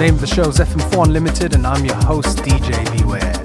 Name of the show is FM4 Unlimited, and I'm your host, DJ Beware.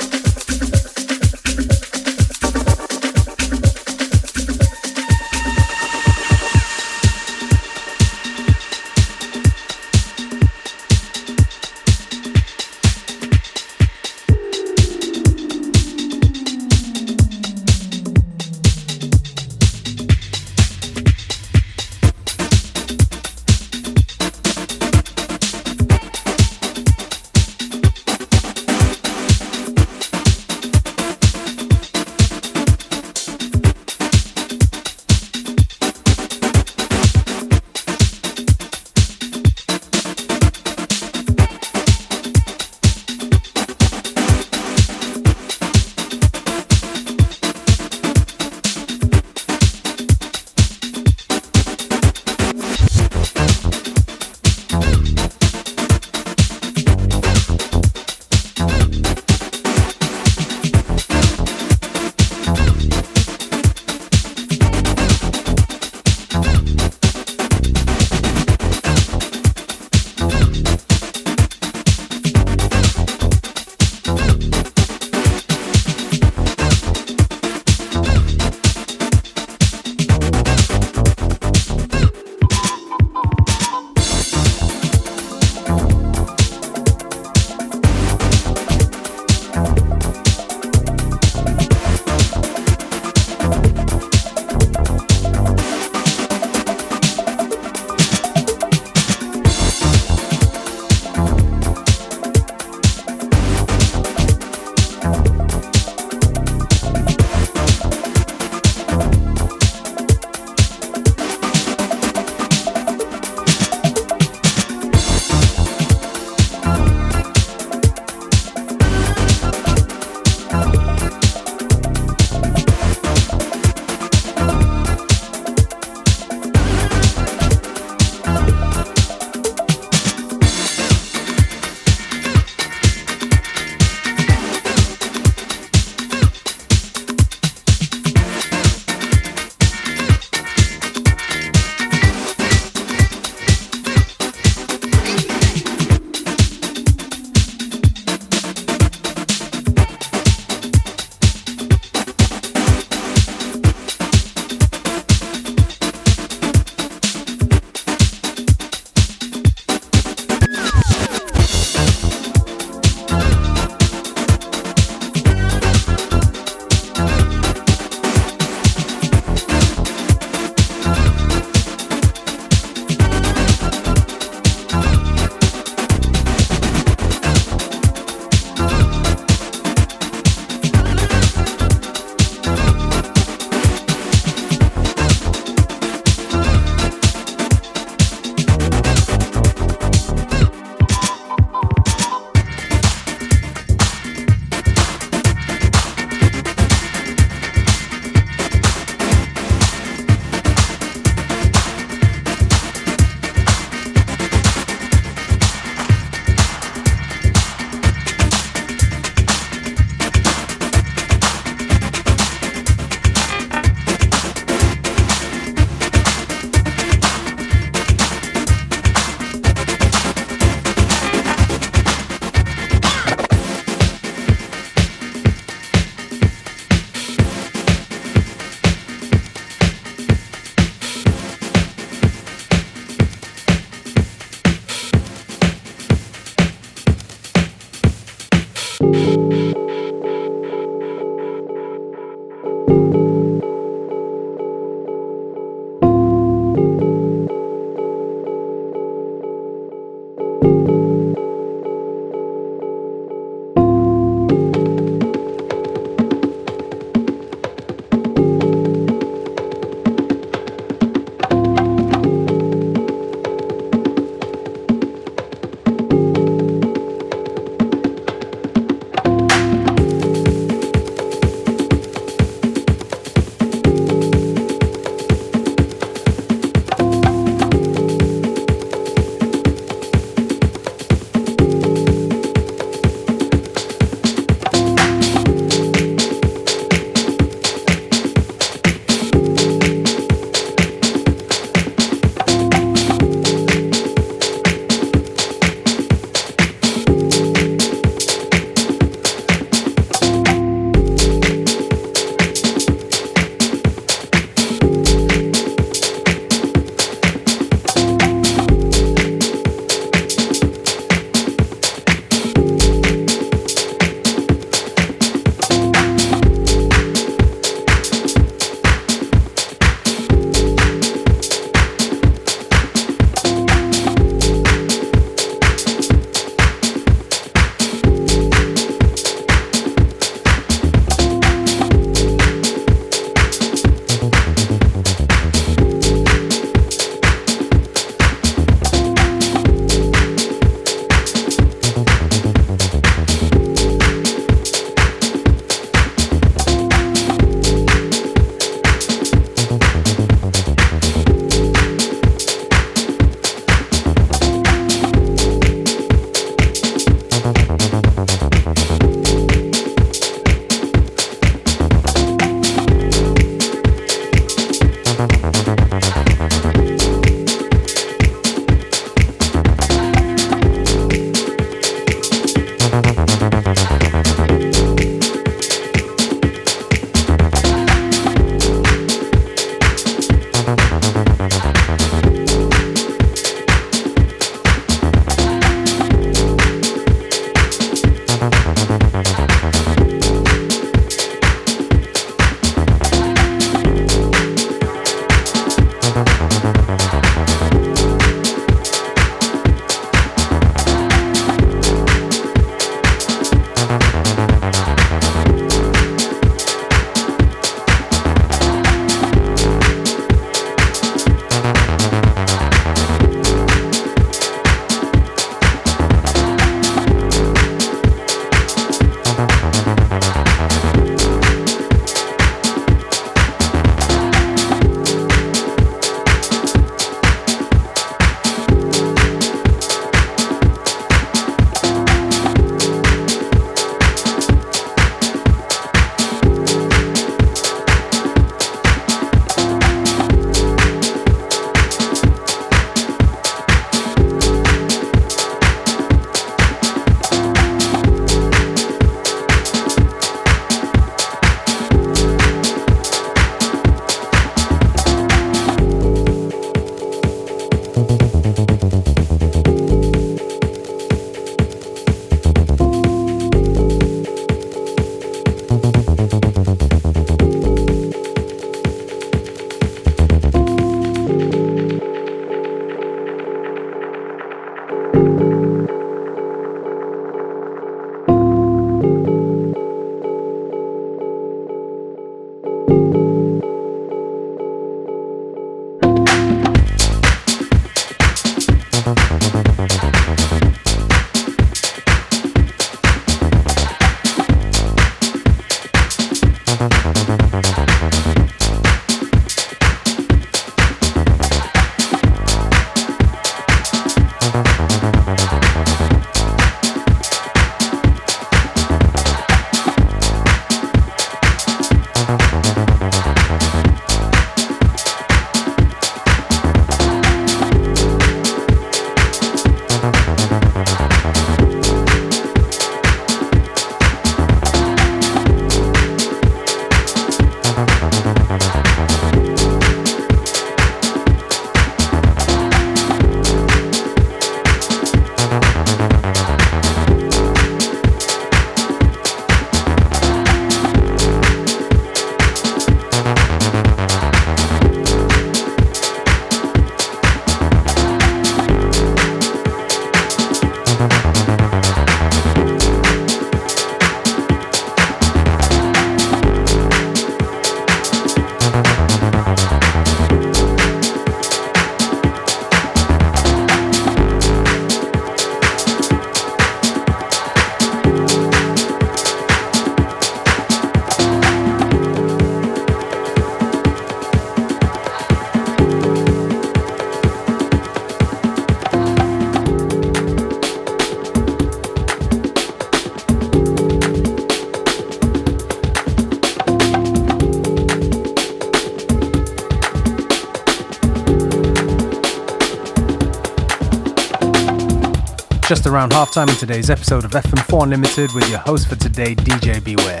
Just around halftime in today's episode of FM4 Unlimited with your host for today, DJ Beware.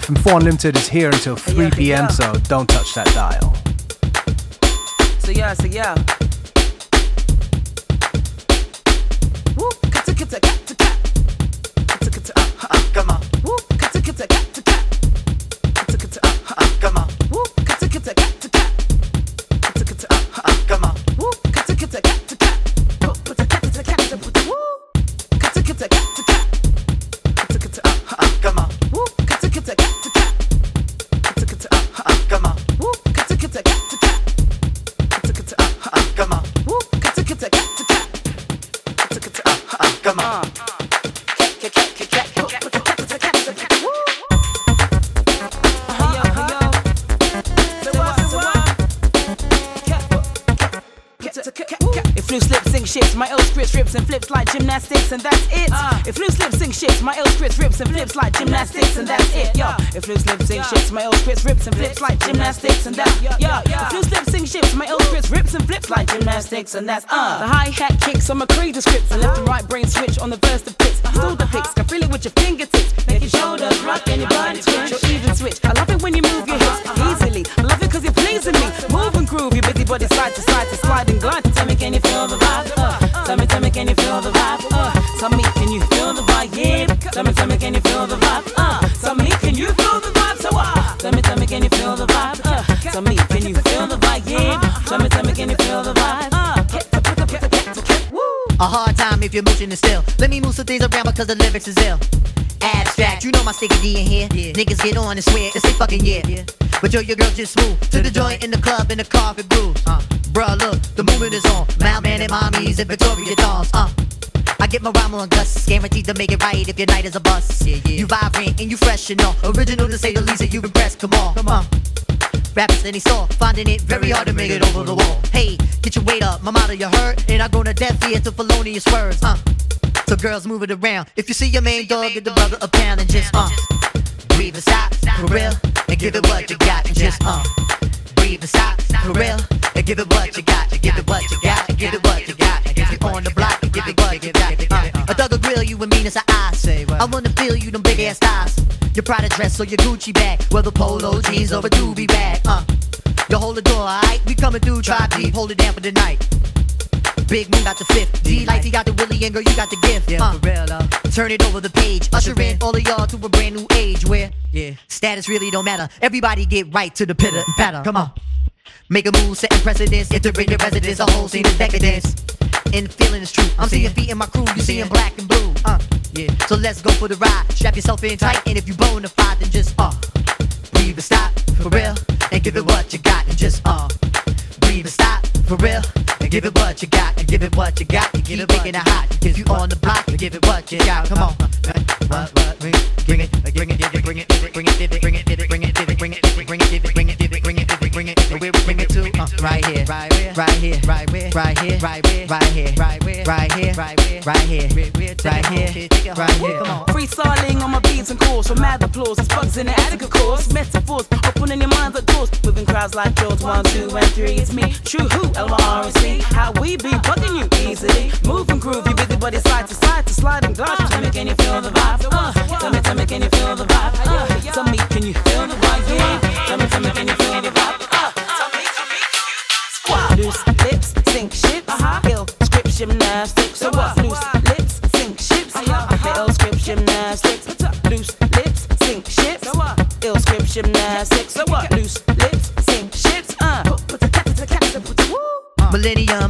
FM4 Unlimited is here until 3 p.m., so don't touch that dial. So yeah, so yeah. Loose lips sink ships, my L scripts rips and flips like gymnastics, and that's it. Uh. If loose lips sink ships, my L scripts rips and flips like gymnastics, and that's it. Yo, if loose lips sink ships, my L scripts rips and flips like gymnastics, and that. Yo, if loose lips sink ships, my L scripts rips and flips like gymnastics, and that's uh. uh. The hi hat kicks on my cradle scripts, and left and right brain switch on the verse the pits. Uh-huh, Still the picks, uh-huh. can feel it with your fingertips, make your shoulders rock and your body twitch, or even switch. I love it when you move your hips uh-huh, easily. I love it cause you're pleasing me. Move and groove, your busy body side to side to slide and glide. Tell me, can you feel the Tell me, tell me, can you feel the vibe? Uh, A hard time if your motion is still. Let me move some things around because the lyrics is ill. Abstract, you know my sticky D in here. Niggas get on and swear it's they fucking yeah. But yo, your girl just move to the joint in the club in the carpet grooves. Uh, bruh, look, the movement is on. Mount Man and mommies and Victoria dolls. Uh, I get my rhyme on Gus, guaranteed to make it right if your night is a bust. Yeah, yeah. You vibrant and you fresh and all. Original to say the least, and you impressed. Come on, come on. That he saw, finding it very hard to make it over the wall. Hey, get your weight up, my motto you heard, and I go to death ear to felonious words. Uh, so girls move it around. If you see your main dog, get the brother a pound and just uh, breathe and stop for real, and give it what you got and just uh, breathe and stop for real, and give it what you got, you and mean as an eye. I wanna feel you them big ass thighs. Your Prada dress or your Gucci bag, whether polo jeans or a doobie bag. Uh, you hold the door, alright? We coming through, try deep, hold it down for the night. Big Moon got the fifth. D Life, he got the Willie, and girl, you got the gift. Yeah, uh, for real though. Turn it over the page, usher in all of y'all to a brand new age where Yeah. status really don't matter. Everybody get right to the pitter and patter. Come on. Make a move, setting precedence, entering your residence, a whole scene of decadence. And feeling is true. I'm seeing feet in my crew, you seeing black and blue. Uh, Yeah. so let's go for the ride. Strap yourself in tight, and if you bona fide, then just uh, breathe and stop for real, and give it what you got, and just uh, breathe and stop for real, and give it what you got, and give it what you got, and give it making it hot. If you on the block, and give it what you got. Come on, What, what, bring it, bring it, bring it, bring it, bring it, bring it, bring it, Uh, right here, right where, right here, right where, right here, right where, right here, right where, right here, right where, right here, right here, right here. Come on. Freestyling on my beats and calls from mad applause. It's bugs in the attic, of course. Metaphors opening your minds at doors. Moving crowds like George, one, two, and three. It's me, true who, L-Y-R-C. How we be bugging you easily. Move and groove, you busy body side to side to slide and glide. Tell me, can you feel the vibe? Uh, tell me, tell me, can you feel the vibe? Uh, tell me, can you feel the vibe? Yeah. Tell me, tell me, can you feel the vibe?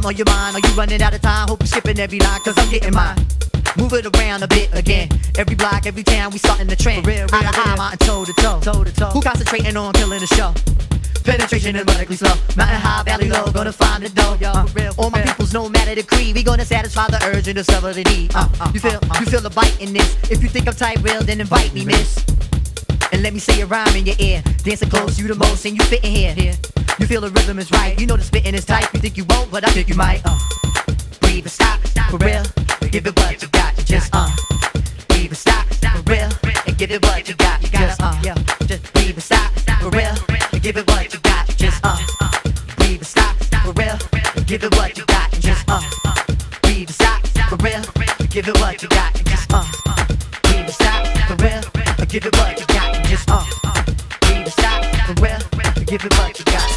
On your mind, are you running out of time? Hope you're skipping every line, cause I'm getting mine. Move it around a bit again. Every block, every town, we starting the trend. For real, Eye to real, eye, mountain toe to toe. Toe to toe. Who concentrating on killing the show? Penetration is radically slow. Mountain high, valley low, gonna find the dough. Yo, Uh, real, all my real. peoples, no matter the creed, we gonna satisfy the urge and discover the need. Uh, Uh, uh, you feel, uh, uh. you feel the bite in this. If you think I'm tight, real, then invite me, miss. And let me say a rhyme in your ear. Dancing close, you the most, and you fit in here. Here. You feel the rhythm is right. You know the spitting is tight. You think you won't, but I think you might. Uh, breathe and stop, for real. Give it what you got. Just uh, breathe and stop, for real. And give it what you got. Just uh, yeah. Just breathe and stop, for real. And give it what you got. Just uh, breathe and stop, for real. And give it what you got. Just uh, breathe and stop, for real. give it what you got, just uh. We will stop for real, give it what you got, just uh. We will stop for real, give it what you got.